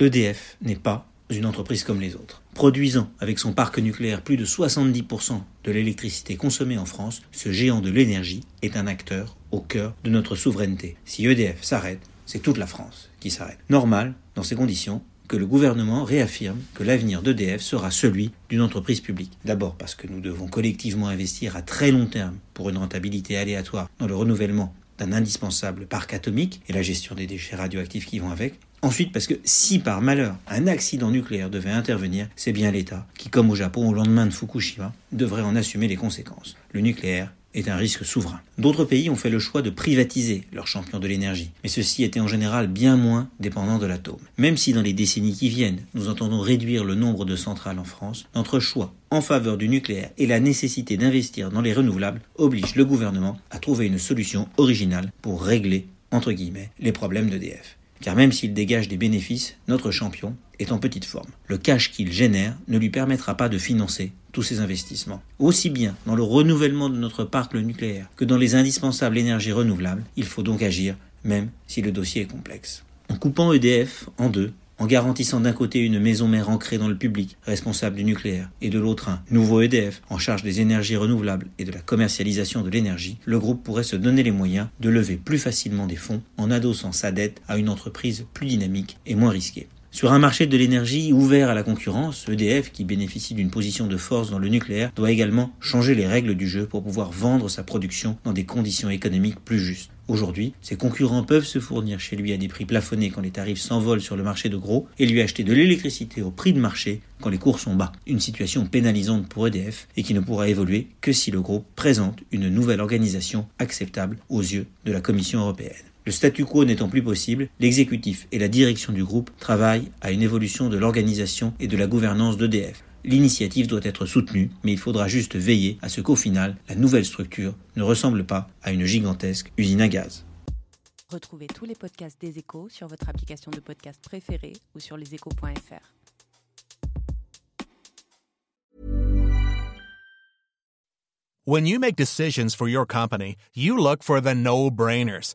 EDF n'est pas une entreprise comme les autres. Produisant avec son parc nucléaire plus de 70% de l'électricité consommée en France, ce géant de l'énergie est un acteur au cœur de notre souveraineté. Si EDF s'arrête, c'est toute la France qui s'arrête. Normal, dans ces conditions, que le gouvernement réaffirme que l'avenir d'EDF sera celui d'une entreprise publique. D'abord parce que nous devons collectivement investir à très long terme pour une rentabilité aléatoire dans le renouvellement d'un indispensable parc atomique et la gestion des déchets radioactifs qui vont avec. Ensuite, parce que si par malheur un accident nucléaire devait intervenir, c'est bien l'État qui, comme au Japon au lendemain de Fukushima, devrait en assumer les conséquences. Le nucléaire est un risque souverain. D'autres pays ont fait le choix de privatiser leurs champions de l'énergie, mais ceux-ci étaient en général bien moins dépendants de l'atome. Même si dans les décennies qui viennent, nous entendons réduire le nombre de centrales en France, notre choix en faveur du nucléaire et la nécessité d'investir dans les renouvelables oblige le gouvernement à trouver une solution originale pour régler, les problèmes d'EDF. Car même s'il dégage des bénéfices, notre champion est en petite forme. Le cash qu'il génère ne lui permettra pas de financer tous ces investissements. Aussi bien dans le renouvellement de notre parc nucléaire que dans les indispensables énergies renouvelables, il faut donc agir, même si le dossier est complexe. En coupant EDF en deux, en garantissant d'un côté une maison mère ancrée dans le public, responsable du nucléaire, et de l'autre un nouveau EDF, en charge des énergies renouvelables et de la commercialisation de l'énergie, le groupe pourrait se donner les moyens de lever plus facilement des fonds en adossant sa dette à une entreprise plus dynamique et moins risquée. Sur un marché de l'énergie ouvert à la concurrence, EDF, qui bénéficie d'une position de force dans le nucléaire, doit également changer les règles du jeu pour pouvoir vendre sa production dans des conditions économiques plus justes. Aujourd'hui, ses concurrents peuvent se fournir chez lui à des prix plafonnés quand les tarifs s'envolent sur le marché de gros et lui acheter de l'électricité au prix de marché quand les cours sont bas. Une situation pénalisante pour EDF et qui ne pourra évoluer que si le groupe présente une nouvelle organisation acceptable aux yeux de la Commission européenne. Le statu quo n'étant plus possible, l'exécutif et la direction du groupe travaillent à une évolution de l'organisation et de la gouvernance d'EDF. L'initiative doit être soutenue, mais il faudra juste veiller à ce qu'au final, la nouvelle structure ne ressemble pas à une gigantesque usine à gaz. Retrouvez tous les podcasts des échos sur votre application de podcast préférée ou sur leséchos.fr. When you make decisions for your company, you look for the no-brainers.